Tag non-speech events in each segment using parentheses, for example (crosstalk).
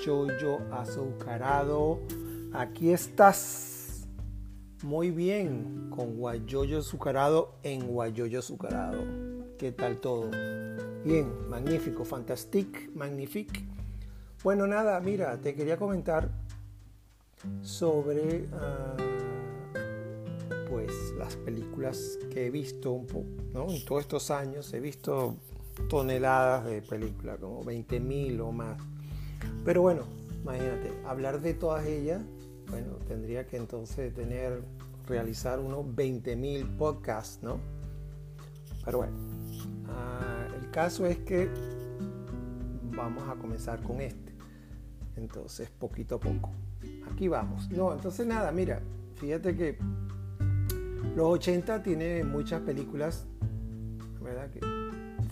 Guayoyo Azucarado. Aquí estás. Muy bien, con Guayoyo Azucarado en Guayoyo Azucarado. ¿Qué tal todo? Bien, magnífico, fantastic, magnifique. Bueno, nada, mira, te quería comentar sobre ah, pues las películas que he visto un poco, ¿no? En todos estos años he visto toneladas de películas, como 20.000 o más. Pero bueno, imagínate, hablar de todas ellas, bueno, tendría que entonces tener, realizar unos 20.000 podcasts, ¿no? Pero bueno, ah, el caso es que vamos a comenzar con este. Entonces, poquito a poco. Aquí vamos. No, entonces nada, mira, fíjate que los 80 tiene muchas películas, ¿verdad? Que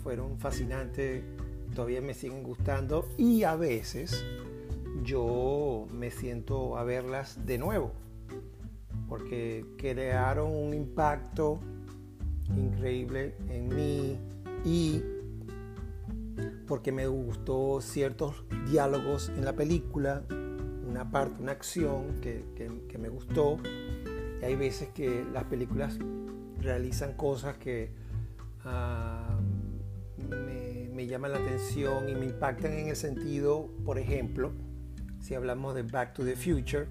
fueron fascinantes, todavía me siguen gustando y a veces yo me siento a verlas de nuevo porque crearon un impacto increíble en mí y porque me gustó ciertos diálogos en la película, una parte, una acción que, me gustó. Y hay veces que las películas realizan cosas que uh, me, llaman la atención y me impactan en el sentido, por ejemplo, si hablamos de Back to the Future,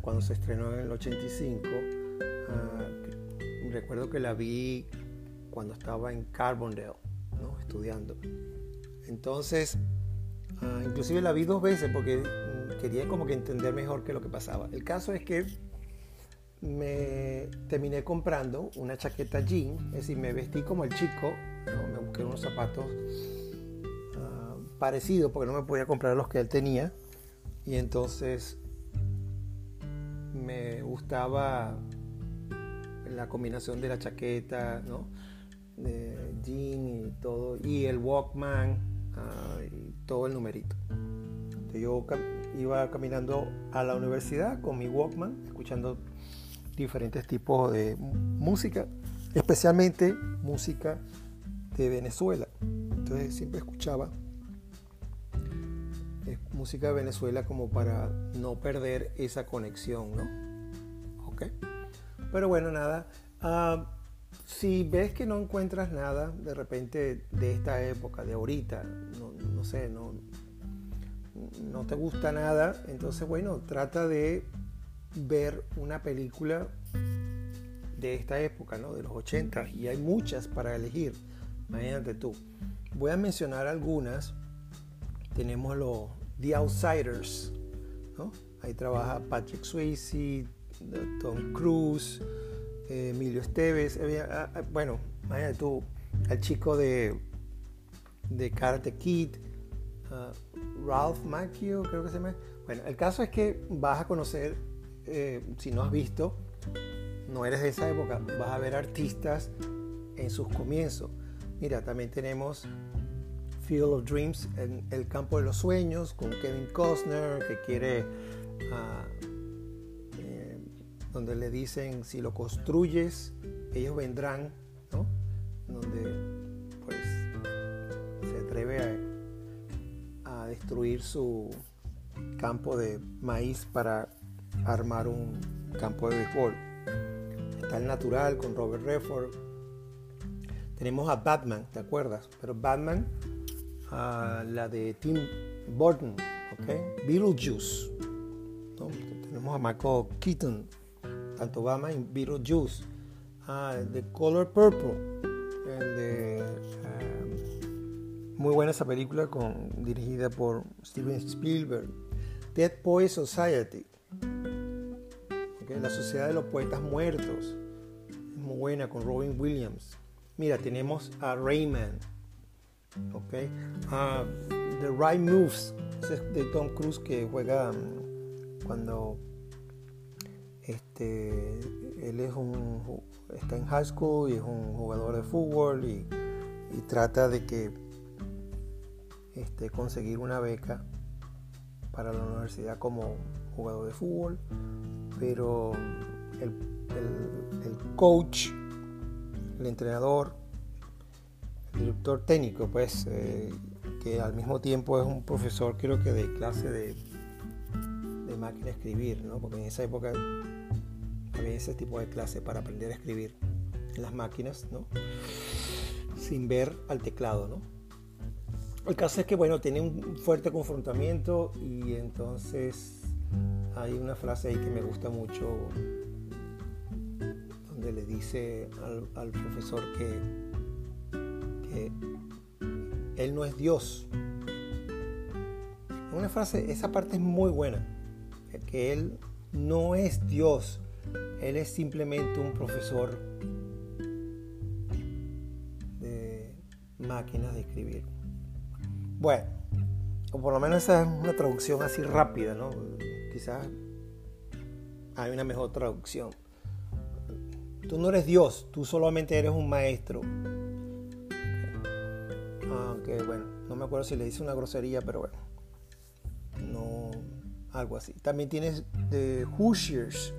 cuando se estrenó en el 85, ah, recuerdo que la vi cuando estaba en Carbondale, ¿no? estudiando. Entonces, ah, inclusive la vi dos veces porque mm, quería como que entender mejor qué lo que pasaba. El caso es que me terminé comprando una chaqueta jean, es decir, me vestí como el chico, me unos zapatos ah, parecidos porque no me podía comprar los que él tenía y entonces me gustaba la combinación de la chaqueta, ¿no? de jean y todo, y el Walkman ah, y todo el numerito. yo iba caminando a la universidad con mi Walkman, escuchando diferentes tipos de música, especialmente música de Venezuela. Entonces siempre escuchaba eh, música de Venezuela como para no perder esa conexión, ¿no? ¿Ok? Pero bueno, nada. Ah, si ves que no encuentras nada de repente de esta época, de ahorita, no, no sé, no, no te gusta nada, entonces bueno, trata de ver una película de esta época, ¿no? de los 80, y hay muchas para elegir. Imagínate tú. Voy a mencionar algunas. Tenemos los The Outsiders, ¿no? Ahí trabaja Patrick Swayze, Tom Cruise, Emilio Esteves. Ah, ah, bueno, imagínate tú, al chico de, de Karate Kid, uh, Ralph Macchio, creo que se llama. Bueno, el caso es que vas a conocer eh, si no has visto, no eres de esa época, vas a ver artistas en sus comienzos. Mira, también tenemos Field of Dreams, en el campo de los sueños, con Kevin Costner, que quiere, ah, eh, donde le dicen, si lo construyes, ellos vendrán, ¿no? Donde pues se atreve a destruir su campo de maíz para armar un campo de béisbol. Está el natural con Robert Redford. Tenemos a Batman, ¿te acuerdas? Pero Batman, la de Tim Burton, ¿ok? Beetlejuice. Tenemos a Michael Keaton, tanto Batman y Beetlejuice. Ah, The Color Purple, el de, um, muy buena esa película con, dirigida por Steven Spielberg. Dead Boy Society, la Sociedad de los Poetas Muertos. muy buena con Robin Williams. Mira, tenemos a Rayman. Okay. The Right Moves. de Tom Cruise que juega mm, cuando este, él es un, está en high school y es un jugador de fútbol y, trata de que este, conseguir una beca para la universidad como jugador de fútbol pero el, coach, el entrenador, el director técnico, pues, eh, que al mismo tiempo es un profesor, creo que de clase de, de máquina de escribir, ¿no? porque en esa época había ese tipo de clase para aprender a escribir en las máquinas, ¿no? sin ver al teclado. ¿no? El caso es que, bueno, tiene un fuerte confrontamiento y entonces hay una frase ahí que me gusta mucho dice al, profesor que, que él no es Dios. Una frase, esa parte es muy buena, que Él no es Dios, Él es simplemente un profesor de máquinas de escribir. Bueno, o por lo menos esa es una traducción así rápida, ¿no? Quizás hay una mejor traducción. Tú no eres Dios, tú solamente eres un maestro. Aunque bueno, no me acuerdo si le dice una grosería, pero bueno. No, algo así. También tienes The Hoosiers,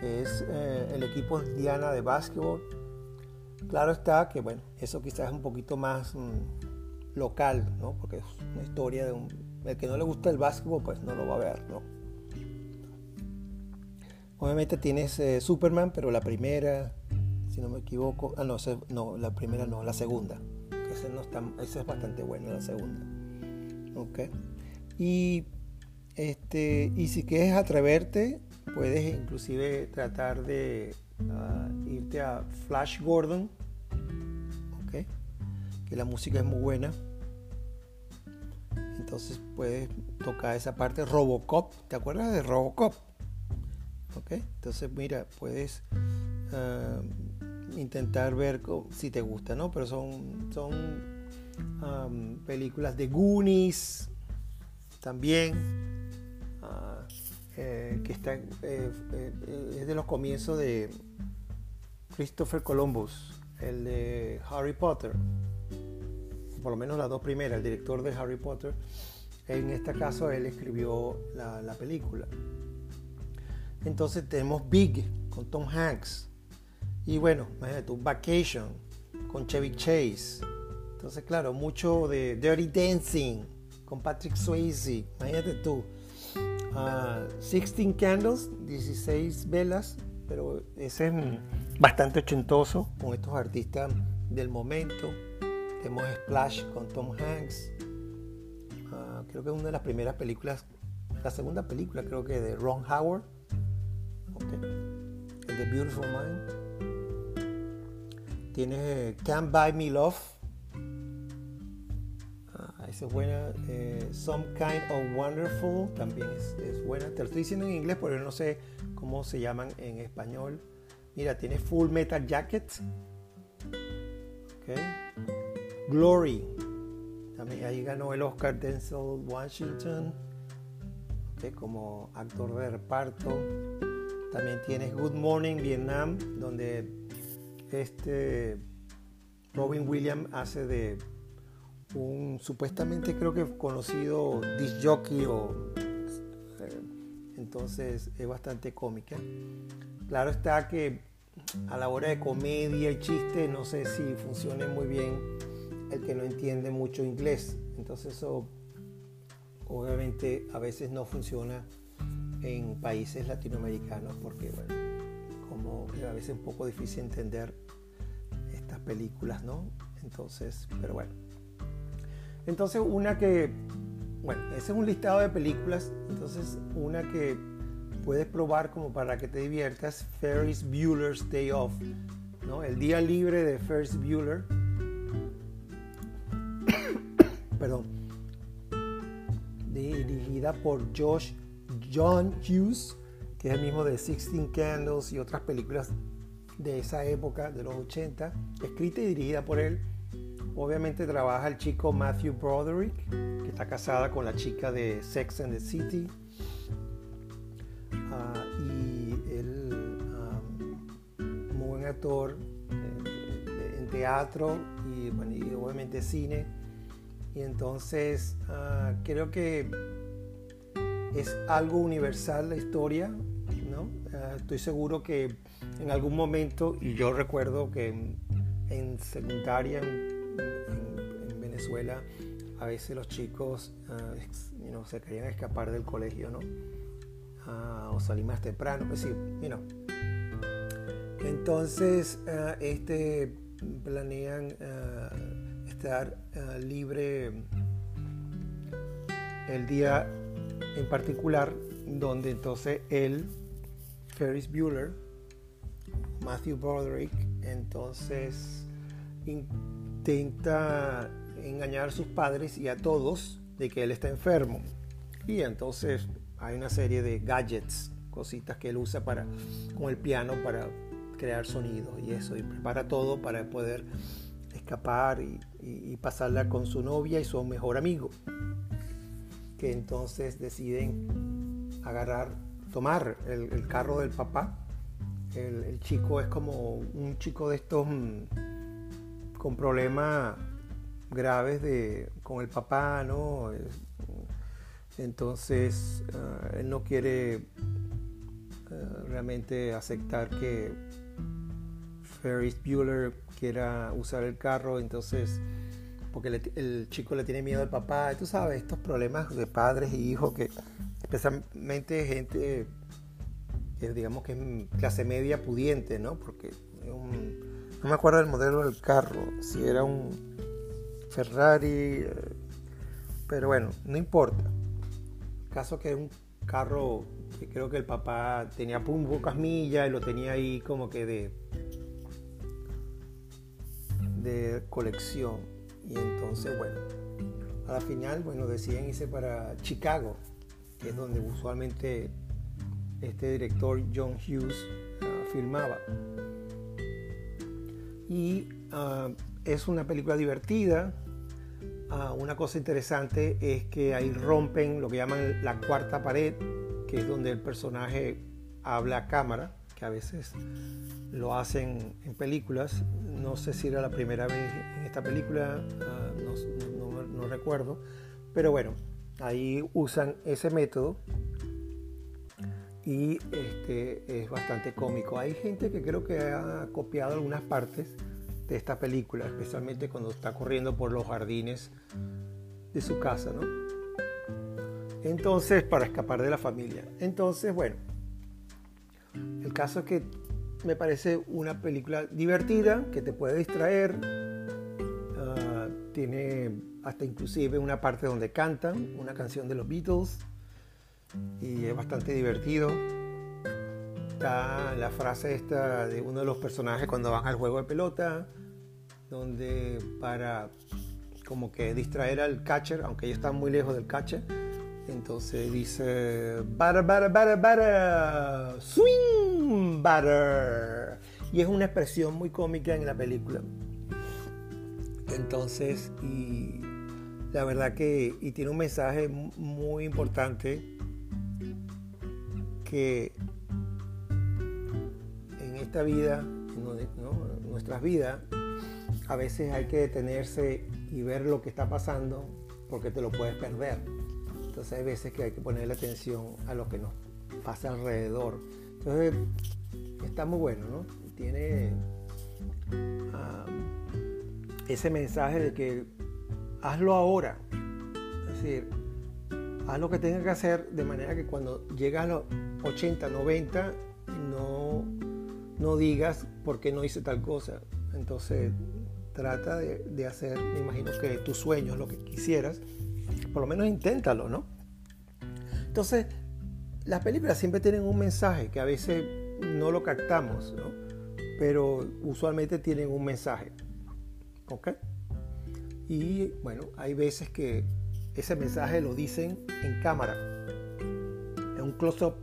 que es eh, el equipo Diana de básquetbol. Claro está que bueno, eso quizás es un poquito más... Mm, local, ¿no? Porque es una historia de un... El que no le gusta el básquetbol, pues no lo va a ver, ¿no? Obviamente tienes eh, Superman, pero la primera, si no me equivoco, ah, no, no, la primera no, la segunda. Esa, no es bastante buena, la segunda. Ok. Y, este, y si quieres atreverte, puedes inclusive tratar de ah, irte a Flash Gordon, ok, que la música es muy buena. Entonces puedes tocar esa parte Robocop. ¿Te acuerdas de Robocop? ¿Ok? Entonces mira, puedes ah, intentar ver si te gusta, ¿no? Pero son, son películas de Goonies también. Ah, eh, que está, eh, eh, es de los comienzos de Christopher Columbus, el de Harry Potter por lo menos las dos primeras, el director de Harry Potter, en este caso él escribió la, película. Entonces tenemos Big con Tom Hanks. Y bueno, imagínate tú, Vacation con Chevy Chase. Entonces, claro, mucho de Dirty Dancing con Patrick Swayze. Imagínate tú. 16 ah, Candles, 16 velas, pero ese es bastante ochentoso con estos artistas del momento. Tenemos Splash con Tom Hanks. Ah, creo que es una de las primeras películas, la segunda película creo que de Ron Howard. El de Beautiful Mind. Tiene Can't Buy Me Love. Ah, esa es buena. Eh, Some Kind of Wonderful también es, es, buena. Te lo estoy diciendo en inglés porque no sé cómo se llaman en español. Mira, tiene Full Metal Jacket. Okay. Glory. También ahí ganó el Oscar Denzel Washington como actor de reparto. También tienes Good Morning Vietnam, donde este Robin Williams hace de un supuestamente creo que conocido disc jockey o eh, entonces es bastante cómica. Claro está que a la hora de comedia y chiste no sé si funcione muy bien el que no entiende mucho inglés. Entonces eso obviamente a veces no funciona en países latinoamericanos porque bueno, como a veces es un poco difícil entender estas películas, ¿no? Entonces, pero bueno. Entonces una que, bueno, ese es un listado de películas, entonces una que puedes probar como para que te diviertas, Ferris Bueller's Day Off, ¿no? El día libre de Ferris Bueller (coughs) perdón, dirigida por Josh John Hughes, que es el mismo de Sixteen Candles y otras películas de esa época, de los 80, escrita y dirigida por él. Obviamente trabaja el chico Matthew Broderick, que está casada con la chica de Sex and the City. Ah, y él, um, muy buen actor eh, en teatro y, bueno, y obviamente cine y entonces ah, creo que es algo universal la historia, ¿no? Ah, estoy seguro que en algún momento, y yo recuerdo que en, secundaria en, Venezuela a veces los chicos uh, se querían escapar del colegio, ¿no? Uh, o salir más temprano, pues sí, you know. Entonces, este planean estar libre el día en particular, donde entonces él, Ferris Bueller, Matthew Broderick, entonces intenta engañar a sus padres y a todos de que él está enfermo. Y entonces hay una serie de gadgets, cositas que él usa para, con el piano para crear sonidos y eso, y prepara todo para poder escapar y, pasarla con su novia y su mejor amigo, que entonces deciden agarrar, tomar el, carro del papá. El, chico es como un chico de estos mm, con problemas graves de, con el papá, ¿no? Entonces, ah, él no quiere ah, realmente aceptar que Ferris Bueller quiera usar el carro, entonces, porque el chico le tiene miedo al papá, tú sabes, estos problemas de padres y hijos que, especialmente gente, que digamos que es clase media pudiente, ¿no? Porque no me acuerdo del modelo del carro, si era un Ferrari, eh, pero bueno, no importa. Caso que es un carro que creo que el papá tenía pocas millas y lo tenía ahí como que de, de colección. Y entonces, bueno, a la final, bueno, deciden irse para Chicago, que es donde usualmente este director John Hughes ah, filmaba. Y ah, es una película divertida. Ah, una cosa interesante es que ahí rompen lo que llaman la cuarta pared, que es donde el personaje habla a cámara, que a veces lo hacen en películas. No sé si era la primera vez en esta película, ah, no, recuerdo. Pero bueno, ahí usan ese método y este, es bastante cómico. Hay gente que creo que ha copiado algunas partes de esta película, especialmente cuando está corriendo por los jardines de su casa, ¿no? Entonces, para escapar de la familia. Entonces, bueno, el caso es que me parece una película divertida, que te puede distraer, ah, tiene hasta inclusive una parte donde cantan una canción de los Beatles y es bastante divertido. Está la frase esta de uno de los personajes cuando van al juego de pelota, donde para como que distraer al catcher, aunque ellos están muy lejos del catcher, entonces dice butter, butter, butter, butter, swing butter. Y es una expresión muy cómica en la película. Entonces, y la verdad que y tiene un mensaje muy importante que en esta vida, en nuestras vidas, a veces hay que detenerse y ver lo que está pasando porque te lo puedes perder. Entonces hay veces que hay que ponerle atención a lo que nos pasa alrededor. Entonces está muy bueno, ¿no? Tiene ese mensaje de que hazlo ahora. Es decir, haz lo que tengas que hacer de manera que cuando llegas a los 80, 90, no, no digas por qué no hice tal cosa. Entonces trata de, hacer, me imagino que tus sueños, lo que quisieras, por lo menos inténtalo, ¿no? Entonces, las películas siempre tienen un mensaje que a veces no lo captamos, ¿no? Pero usualmente tienen un mensaje, ¿ok? Y bueno, hay veces que ese mensaje lo dicen en cámara, en un close-up,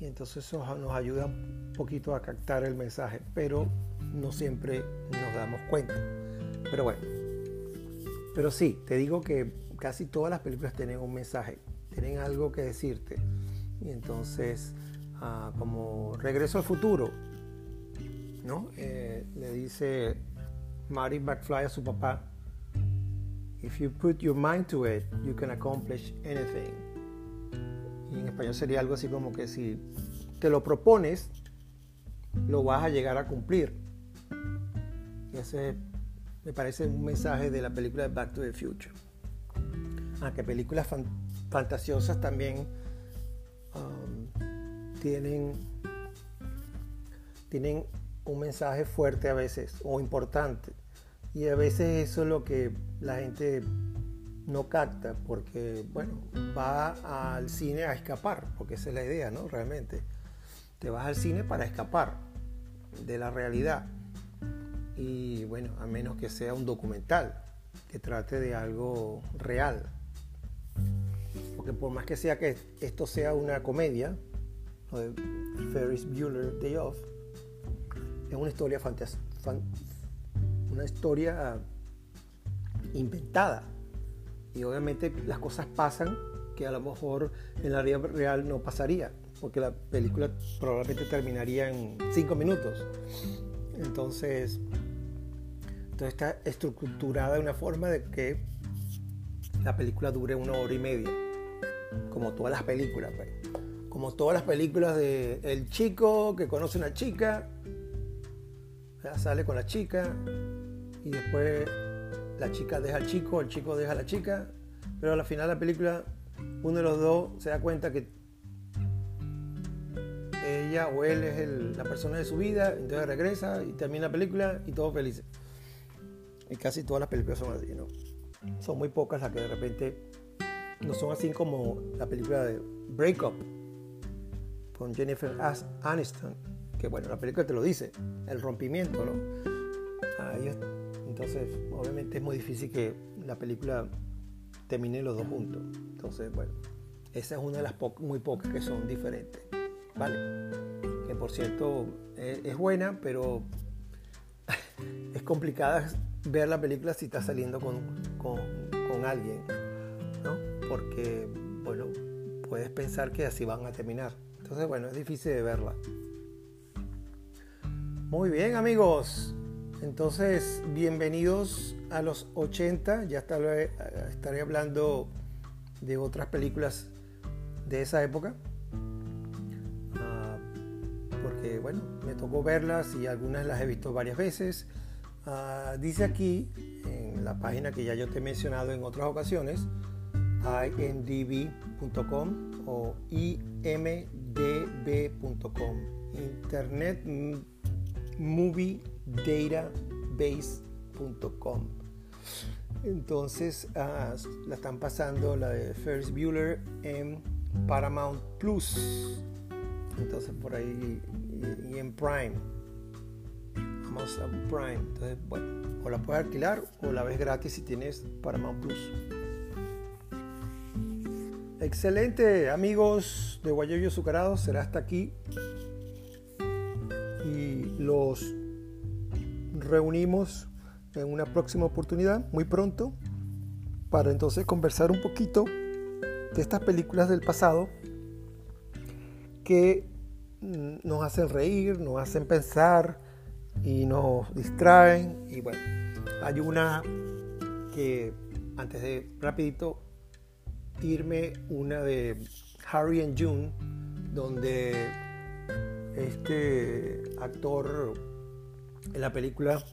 y entonces eso nos ayuda un poquito a captar el mensaje, pero no siempre nos damos cuenta. Pero bueno, pero sí, te digo que casi todas las películas tienen un mensaje, tienen algo que decirte. Y entonces, ah, como Regreso al Futuro, ¿no? Eh, le dice Marty McFly a su papá, If you put your mind to it, you can accomplish anything. Y en español sería algo así como que si te lo propones, lo vas a llegar a cumplir ese me parece un mensaje de la película Back to the Future. Aunque películas fantasiosas también um, tienen, tienen un mensaje fuerte a veces o importante. Y a veces eso es lo que la gente no capta porque, bueno, va al cine a escapar, porque esa es la idea, ¿no? Realmente. Te vas al cine para escapar de la realidad. Y bueno, a menos que sea un documental que trate de algo real. Porque por más que sea que esto sea una comedia, Ferris Bueller Day Off, es una historia fantástica, una historia inventada. Y obviamente las cosas pasan que a lo mejor en la vida real no pasaría, porque la película probablemente terminaría en cinco minutos. Entonces, entonces está estructurada de una forma de que la película dure una hora y media, como todas las películas, pues. como todas las películas de el chico que conoce una chica, sale con la chica y después la chica deja al chico, el chico deja a la chica, pero al final de la película uno de los dos se da cuenta que ella o él es la persona de su vida, entonces regresa y termina la película y todos felices. Y casi todas las películas son así, ¿no? Son muy pocas las que de repente no son así como la película de Break Up con Jennifer Aniston, que bueno, la película te lo dice, el rompimiento, ¿no? entonces, obviamente es muy difícil que la película termine los dos juntos. Entonces, bueno, esa es una de las muy pocas que son diferentes. ¿Vale? Que por cierto es, es buena, pero (laughs) es complicada ver la película si está saliendo con, con, alguien. Porque, bueno, puedes pensar que así van a terminar. Entonces, bueno, es difícil de verla. Muy bien, amigos. Entonces, bienvenidos a los 80. Ya estaré, estaré hablando de otras películas de esa época. Ah, porque, bueno, me tocó verlas y algunas las he visto varias veces. Ah, dice aquí, en la página que ya yo te he mencionado en otras ocasiones, imdb.com o imdb.com, Internet Movie Database.com. Entonces ah, la están pasando la de Ferris Bueller en Paramount Plus. Entonces por ahí y, en Prime. Amazon Prime. Entonces, bueno, o la puedes alquilar o la ves gratis si tienes Paramount Plus. Excelente, amigos de Guayoyo Azucarado. Será hasta aquí. Y los reunimos en una próxima oportunidad, muy pronto, para entonces conversar un poquito de estas películas del pasado que mm, nos hacen reír, nos hacen pensar y nos distraen. Y bueno, hay una que antes de rapidito irme, una de Harry and June, donde este actor en la película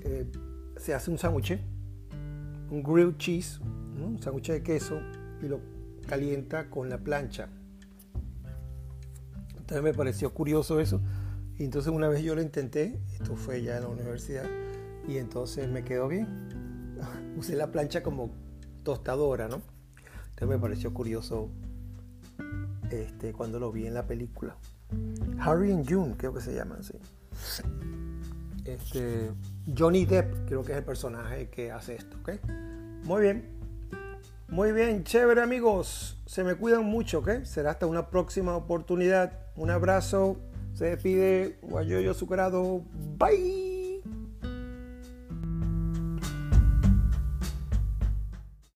eh, se hace un sándwich, un grilled cheese, un sándwich de queso y lo calienta con la plancha. Entonces me pareció curioso eso. Y entonces una vez yo lo intenté, esto fue ya en la universidad, y entonces me quedó bien. (laughs) Usé la plancha como tostadora, ¿no? Entonces me pareció curioso este, cuando lo vi en la película. Harry and June, creo que se llaman, sí. Este, Johnny Depp, creo que es el personaje que hace esto, ¿ok? Muy bien. Muy bien, chévere amigos. Se me cuidan mucho, ¿ok? Será hasta una próxima oportunidad. Un abrazo. Se despide Guayoyo Azucarado. Bye.